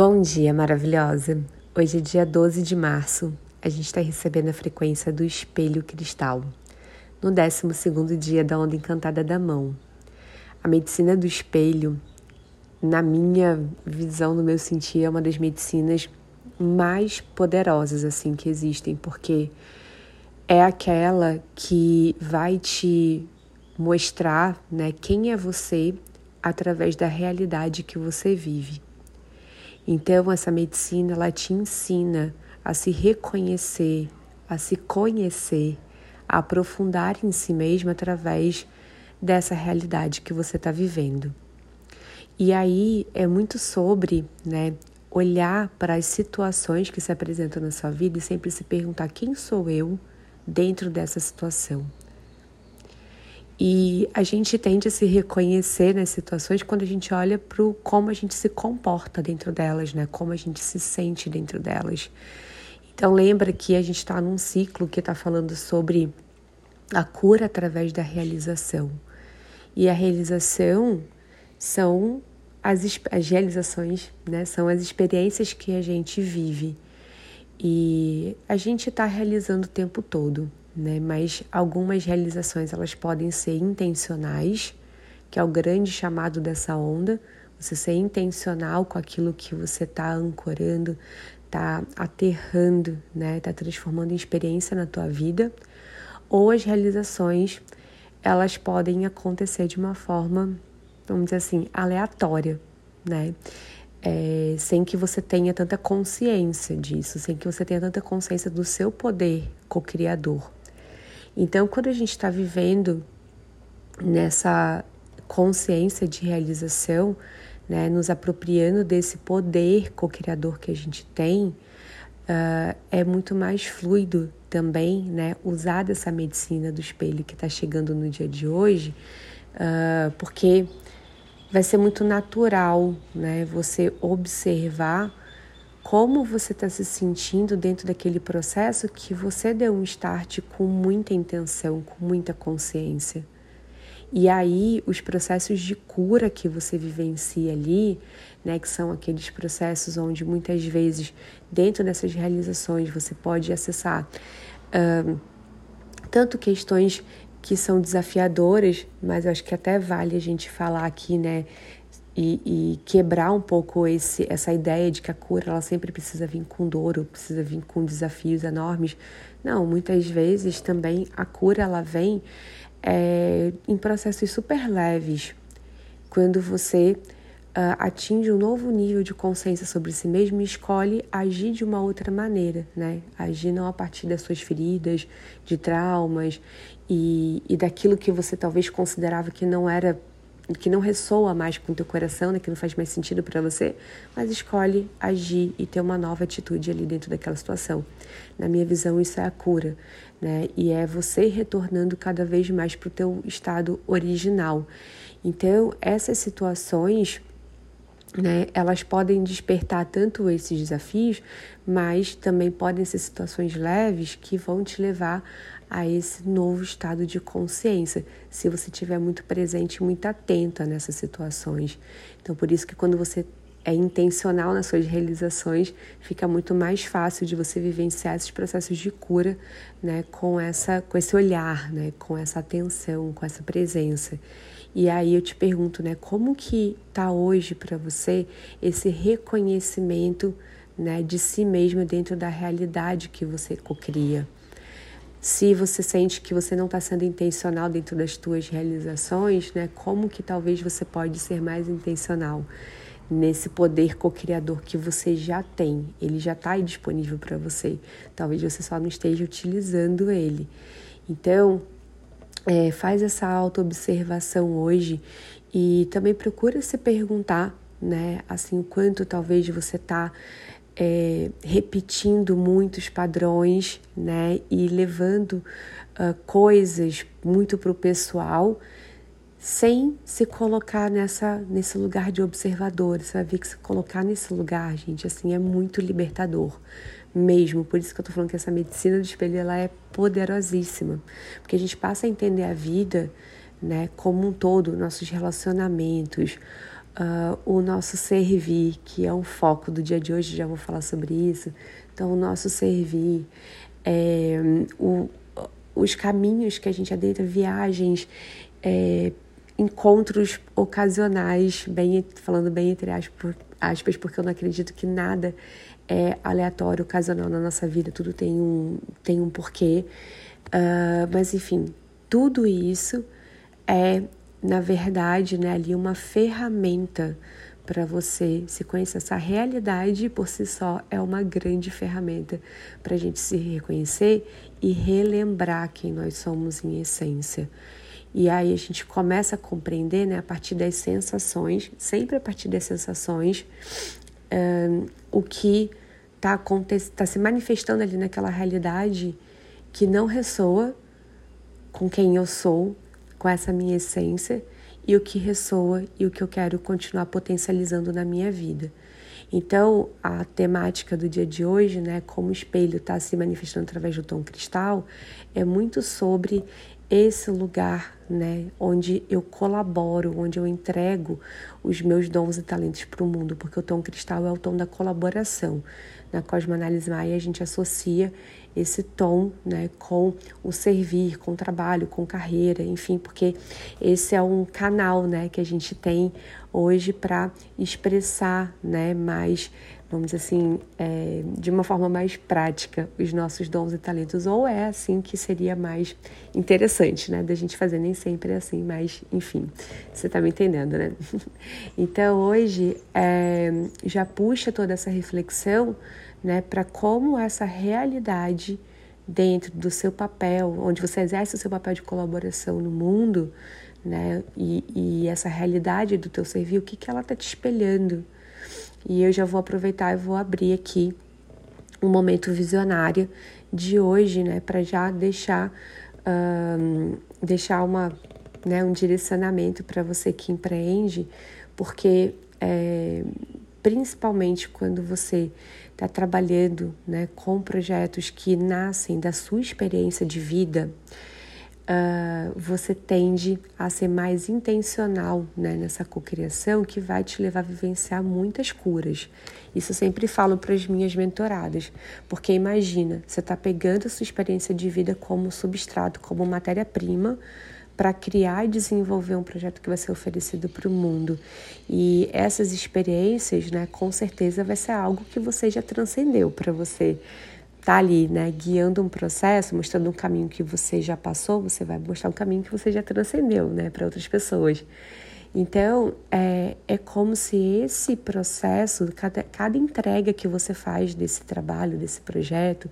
Bom dia, maravilhosa! Hoje é dia 12 de março. A gente está recebendo a frequência do espelho cristal, no 12 dia da onda encantada da mão. A medicina do espelho, na minha visão, no meu sentir, é uma das medicinas mais poderosas assim que existem, porque é aquela que vai te mostrar, né, quem é você através da realidade que você vive. Então, essa medicina ela te ensina a se reconhecer, a se conhecer, a aprofundar em si mesmo através dessa realidade que você está vivendo. E aí é muito sobre, né, olhar para as situações que se apresentam na sua vida e sempre se perguntar quem sou eu dentro dessa situação. E a gente tende a se reconhecer nas situações quando a gente olha para como a gente se comporta dentro delas, né? Como a gente se sente dentro delas. Então lembra que a gente está num ciclo que está falando sobre a cura através da realização. E a realização são as, as realizações, né? São as experiências que a gente vive. E a gente está realizando o tempo todo né? Mas algumas realizações elas podem ser intencionais, que é o grande chamado dessa onda, você ser intencional com aquilo que você está ancorando, está aterrando, né? Está transformando em experiência na tua vida, ou as realizações elas podem acontecer de uma forma, vamos dizer assim, aleatória, né? É, sem que você tenha tanta consciência disso, sem que você tenha tanta consciência do seu poder co-criador. Então, quando a gente está vivendo nessa consciência de realização, né, nos apropriando desse poder co-criador que a gente tem, uh, é muito mais fluido também, né, usar dessa medicina do espelho que está chegando no dia de hoje, uh, porque vai ser muito natural, né, você observar como você está se sentindo dentro daquele processo que você deu um start com muita intenção, com muita consciência. E aí, os processos de cura que você vivencia ali, né, que são aqueles processos onde muitas vezes, dentro dessas realizações, você pode acessar uh, tanto questões que são desafiadoras, mas eu acho que até vale a gente falar aqui, né, e, e, quebrar um pouco esse, essa ideia de que a cura ela sempre precisa vir com dor, ou precisa vir com desafios enormes. Não, muitas vezes também a cura ela vem é, em processos super leves, quando você uh, atinge um novo nível de consciência sobre si mesmo e escolhe agir de uma outra maneira, né? Agir não a partir das suas feridas, de traumas e, e daquilo que você talvez considerava que não era que não ressoa mais com o teu coração, né, que não faz mais sentido para você, mas escolhe agir e ter uma nova atitude ali dentro daquela situação. Na minha visão, isso é a cura, né? E é você retornando cada vez mais para o teu estado original. Então, essas situações né, elas podem despertar tanto esses desafios, mas também podem ser situações leves que vão te levar a esse novo estado de consciência, se você estiver muito presente, muito atenta nessas situações. Então, por isso que quando você é intencional nas suas realizações, fica muito mais fácil de você vivenciar esses processos de cura, né, com essa, com esse olhar, né, com essa atenção, com essa presença. E aí eu te pergunto, né, como que tá hoje para você esse reconhecimento, né, de si mesmo dentro da realidade que você cocria? Se você sente que você não está sendo intencional dentro das suas realizações, né, como que talvez você pode ser mais intencional nesse poder co-criador que você já tem? Ele já está disponível para você. Talvez você só não esteja utilizando ele. Então, é, faz essa auto-observação hoje e também procura se perguntar, né, assim, o quanto talvez você está é, repetindo muitos padrões, né, e levando uh, coisas muito para o pessoal, sem se colocar nessa nesse lugar de observador. Você vai ver que se colocar nesse lugar, gente, assim, é muito libertador mesmo. Por isso que eu tô falando que essa medicina do espelho ela é poderosíssima, porque a gente passa a entender a vida, né, como um todo, nossos relacionamentos, uh, o nosso servir, que é um foco do dia de hoje, já vou falar sobre isso. Então, o nosso servir, é, o, os caminhos que a gente adentra, viagens, é, encontros ocasionais, bem, falando bem entre aspas, aspas, porque eu não acredito que nada é aleatório, ocasional na nossa vida, tudo tem um, tem um porquê. Uh, mas enfim, tudo isso é, na verdade, né, ali uma ferramenta para você se conhecer. Essa realidade por si só é uma grande ferramenta para a gente se reconhecer e relembrar quem nós somos em essência. E aí a gente começa a compreender, né, a partir das sensações, sempre a partir das sensações, o que está tá se manifestando ali naquela realidade que não ressoa com quem eu sou, com essa minha essência, e o que ressoa e o que eu quero continuar potencializando na minha vida. Então, a temática do dia de hoje, né, como o espelho está se manifestando através do tom cristal, é muito sobre esse lugar, né, onde eu colaboro, onde eu entrego os meus dons e talentos para o mundo, porque o tom cristal é o tom da colaboração. Na cosmoanálise maia a gente associa esse tom, né, com o servir, com o trabalho, com carreira, enfim, porque esse é um canal, né, que a gente tem hoje para expressar, né, mais vamos assim, é, de uma forma mais prática os nossos dons e talentos, ou é assim que seria mais interessante, né, da gente fazer, nem sempre é assim, mas enfim, você tá me entendendo, né? Então hoje é, já puxa toda essa reflexão, né, para como essa realidade dentro do seu papel, onde você exerce o seu papel de colaboração no mundo, né, e, e essa realidade do teu servir, o que, que ela tá te espelhando, e eu já vou aproveitar e vou abrir aqui um momento visionário de hoje, né, para já deixar, um, deixar uma, né, um direcionamento para você que empreende, porque é, principalmente quando você está trabalhando né, com projetos que nascem da sua experiência de vida, uh, você tende a ser mais intencional né, nessa cocriação que vai te levar a vivenciar muitas curas. Isso eu sempre falo para as minhas mentoradas, porque imagina, você está pegando a sua experiência de vida como substrato, como matéria-prima, para criar e desenvolver um projeto que vai ser oferecido para o mundo. E essas experiências, né, com certeza vai ser algo que você já transcendeu para você está ali, né, guiando um processo, mostrando um caminho que você já passou, você vai mostrar um caminho que você já transcendeu, né, para outras pessoas. Então, é, é como se esse processo, cada, cada entrega que você faz desse trabalho, desse projeto,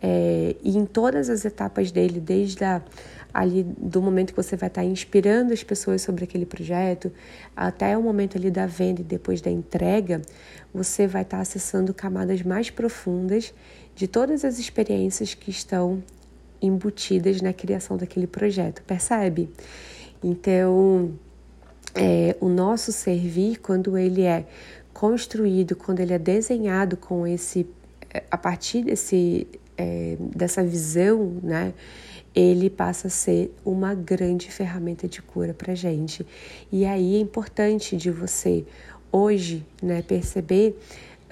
é, e em todas as etapas dele, desde a, ali do momento que você vai estar inspirando as pessoas sobre aquele projeto, até o momento ali da venda e depois da entrega, você vai estar acessando camadas mais profundas de todas as experiências que estão embutidas na criação daquele projeto, percebe? Então, é, o nosso servir, quando ele é construído, quando ele é desenhado com esse, é, a partir desse, é, dessa visão, né? Ele passa a ser uma grande ferramenta de cura para gente. E aí é importante de você hoje, né, perceber,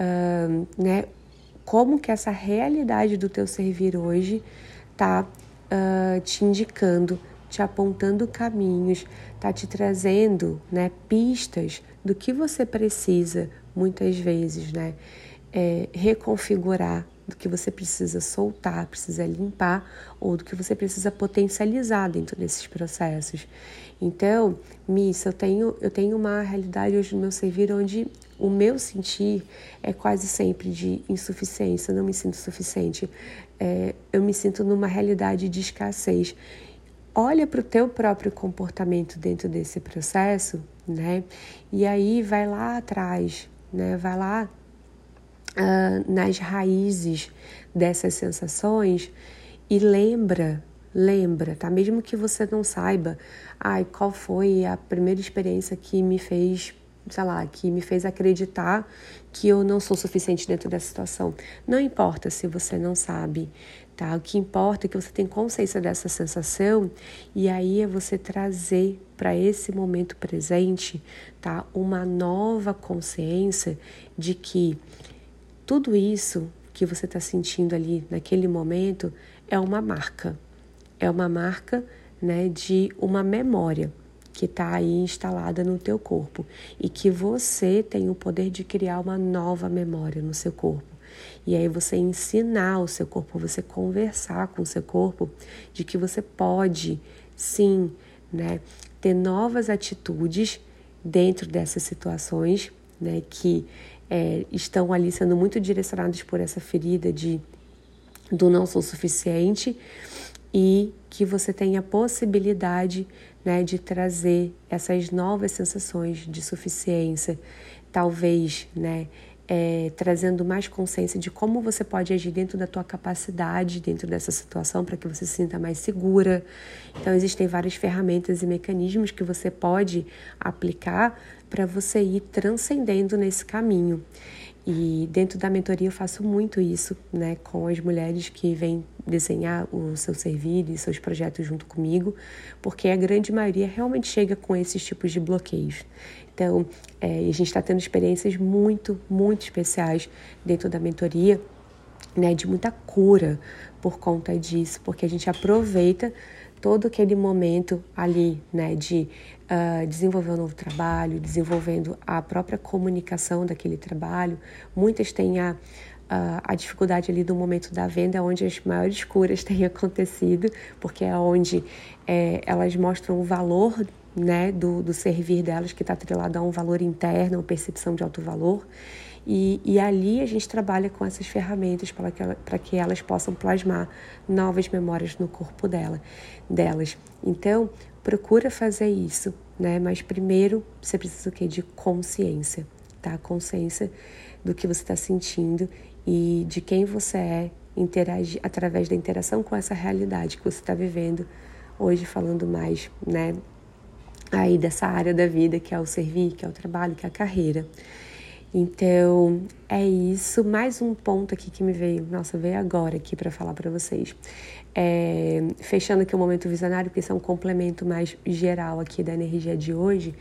uh, né, como que essa realidade do teu servir hoje está uh, te indicando, te apontando caminhos, está te trazendo né, pistas do que você precisa, muitas vezes, né, é, reconfigurar, do que você precisa soltar, precisa limpar, ou do que você precisa potencializar dentro desses processos. Então, Miss, eu tenho, eu tenho uma realidade hoje no meu servir onde o meu sentir é quase sempre de insuficiência, eu não me sinto suficiente, é, eu me sinto numa realidade de escassez. Olha para o teu próprio comportamento dentro desse processo, né? E aí vai lá atrás, né? Vai lá uh, nas raízes dessas sensações e lembra lembra, tá? Mesmo que você não saiba, ai, qual foi a primeira experiência que me fez sei lá, que me fez acreditar que eu não sou suficiente dentro dessa situação. Não importa se você não sabe, tá? O que importa é que você tem consciência dessa sensação e aí é você trazer para esse momento presente, tá? Uma nova consciência de que tudo isso que você está sentindo ali naquele momento é uma marca, é uma marca, né, de uma memória que está aí instalada no teu corpo e que você tem o poder de criar uma nova memória no seu corpo. E aí você ensinar o seu corpo, você conversar com o seu corpo de que você pode, sim, né, ter novas atitudes dentro dessas situações, né, que é, estão ali sendo muito direcionadas por essa ferida de do não sou suficiente e que você tenha a possibilidade né, de trazer essas novas sensações de suficiência, talvez, né, é, trazendo mais consciência de como você pode agir dentro da tua capacidade, dentro dessa situação, para que você se sinta mais segura. Então, existem várias ferramentas e mecanismos que você pode aplicar para você ir transcendendo nesse caminho. E dentro da mentoria eu faço muito isso, né, com as mulheres que vêm desenhar o seu servir e seus projetos junto comigo, porque a grande maioria realmente chega com esses tipos de bloqueios. Então, é, a gente está tendo experiências muito, muito especiais dentro da mentoria, né, de muita cura por conta disso, porque a gente aproveita todo aquele momento ali, né, de uh, desenvolver um novo trabalho, desenvolvendo a própria comunicação daquele trabalho. Muitas têm a, a, a dificuldade ali do momento da venda, onde as maiores curas têm acontecido, porque é onde é, elas mostram o valor né, do, do servir delas, que está atrelado a um valor interno, uma percepção de alto valor. E, e ali a gente trabalha com essas ferramentas para que, ela, que elas possam plasmar novas memórias no corpo dela, delas. Então, procura fazer isso, né? Mas primeiro você precisa o quê? De consciência, tá? Consciência do que você está sentindo e de quem você é interagir através da interação com essa realidade que você está vivendo hoje, falando mais, né? Aí dessa área da vida que é o servir, que é o trabalho, que é a carreira. Então, é isso. Mais um ponto aqui que me veio, nossa, veio agora aqui para falar para vocês. É, fechando aqui o momento visionário, porque isso é um complemento mais geral aqui da energia de hoje.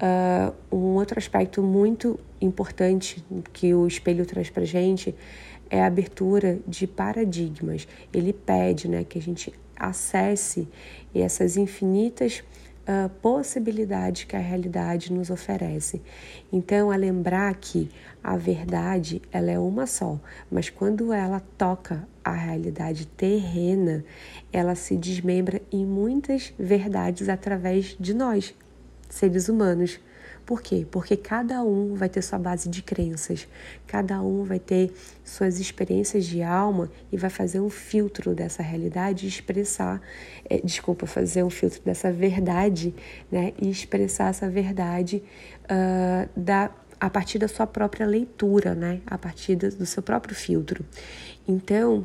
Uh, um outro aspecto muito importante que o espelho traz para gente é a abertura de paradigmas. Ele pede né, que a gente acesse essas infinitas uh, possibilidades que a realidade nos oferece. Então, é lembrar que a verdade ela é uma só, mas quando ela toca a realidade terrena, ela se desmembra em muitas verdades através de nós, seres humanos. Por quê? Porque cada um vai ter sua base de crenças, cada um vai ter suas experiências de alma e vai fazer um filtro dessa realidade e expressar, é, desculpa, fazer um filtro dessa verdade, né? E expressar essa verdade uh, da a partir da sua própria leitura, né? A partir do seu próprio filtro. Então,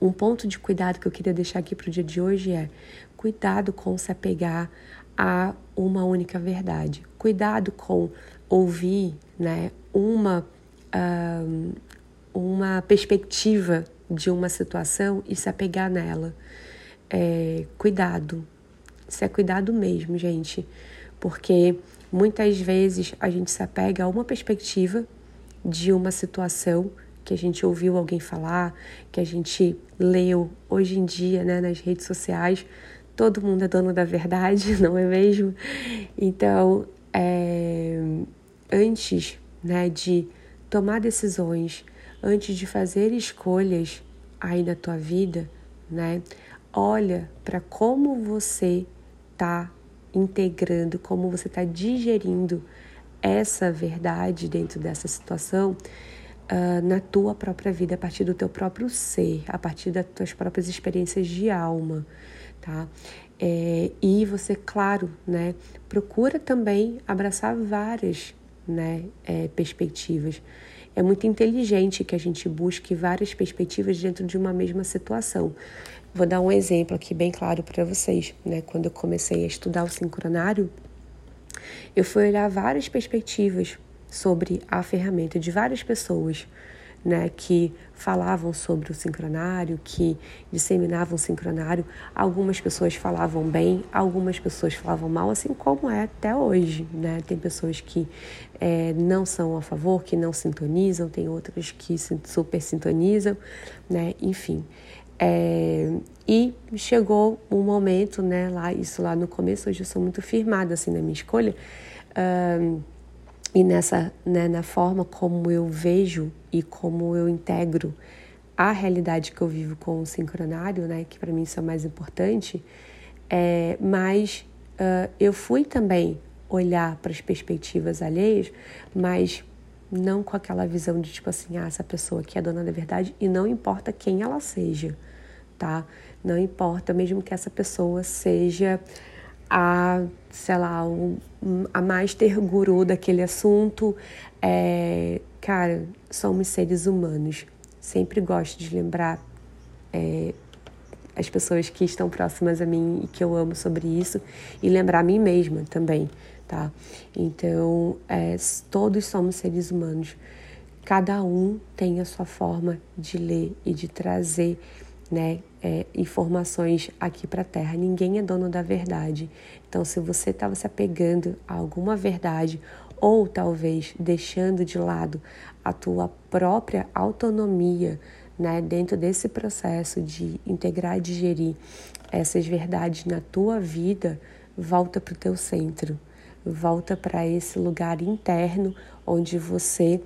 um ponto de cuidado que eu queria deixar aqui para o dia de hoje é cuidado com se apegar a uma única verdade. Cuidado com ouvir né, uma, uh, uma perspectiva de uma situação e se apegar nela. É, cuidado. Isso é cuidado mesmo, gente. Porque muitas vezes a gente se apega a uma perspectiva de uma situação que a gente ouviu alguém falar, que a gente leu hoje em dia né, nas redes sociais todo mundo é dono da verdade, não é mesmo? Então, é, antes né, de tomar decisões, antes de fazer escolhas aí na tua vida, né, olha para como você está integrando, como você está digerindo essa verdade dentro dessa situação uh, na tua própria vida, a partir do teu próprio ser, a partir das tuas próprias experiências de alma tá? É, e você, claro, né, procura também abraçar várias né, é, perspectivas. É muito inteligente que a gente busque várias perspectivas dentro de uma mesma situação. Vou dar um exemplo aqui bem claro para vocês. Né? Quando eu comecei a estudar o sincronário, eu fui olhar várias perspectivas sobre a ferramenta de várias pessoas né, que falavam sobre o sincronário, que disseminavam o sincronário. Algumas pessoas falavam bem, algumas pessoas falavam mal, assim como é até hoje. Né? Tem pessoas que é, não são a favor, que não sintonizam, tem outras que super sintonizam, né? enfim. É, e chegou um momento, né, lá, isso lá no começo, hoje eu sou muito firmada assim na minha escolha, e nessa, né, na forma como eu vejo e como eu integro a realidade que eu vivo com o sincronário, né, que para mim isso é o mais importante, é, mas uh, eu fui também olhar para as perspectivas alheias, mas não com aquela visão de tipo assim, ah, essa pessoa aqui é dona da verdade e não importa quem ela seja, tá? Não importa, mesmo que essa pessoa seja a, sei lá, um, a master guru daquele assunto. É, cara, somos seres humanos. Sempre gosto de lembrar é, as pessoas que estão próximas a mim e que eu amo sobre isso e lembrar a mim mesma também, tá? Então, é, todos somos seres humanos. Cada um tem a sua forma de ler e de trazer né, é, informações aqui para a Terra. Ninguém é dono da verdade. Então, se você estava se apegando a alguma verdade ou talvez deixando de lado a tua própria autonomia, né, dentro desse processo de integrar e digerir essas verdades na tua vida, volta para o teu centro, volta para esse lugar interno onde você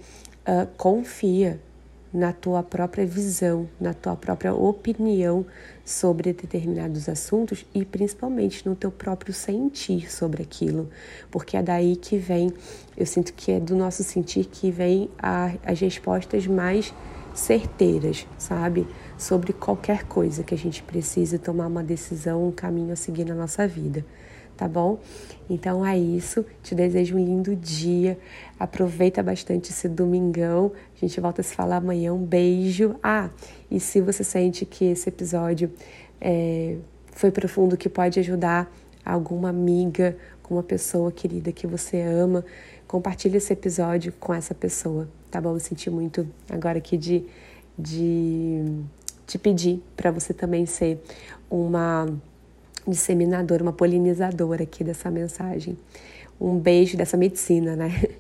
uh, confia na tua própria visão, na tua própria opinião sobre determinados assuntos e principalmente no teu próprio sentir sobre aquilo, porque é daí que vem, eu sinto que é do nosso sentir que vem a, as respostas mais certeiras, sabe? Sobre qualquer coisa que a gente precise tomar uma decisão, um caminho a seguir na nossa vida tá bom? Então é isso. Te desejo um lindo dia. Aproveita bastante esse domingão. A gente volta a se falar amanhã. Um beijo. Ah, e se você sente que esse episódio é, foi profundo, que pode ajudar alguma amiga, uma pessoa querida que você ama, compartilhe esse episódio com essa pessoa, tá bom? Eu senti muito agora aqui de, de te pedir para você também ser uma disseminadora, uma polinizadora aqui dessa mensagem. Um beijo dessa medicina, né?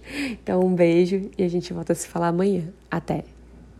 Então, um beijo e a gente volta a se falar amanhã. Até!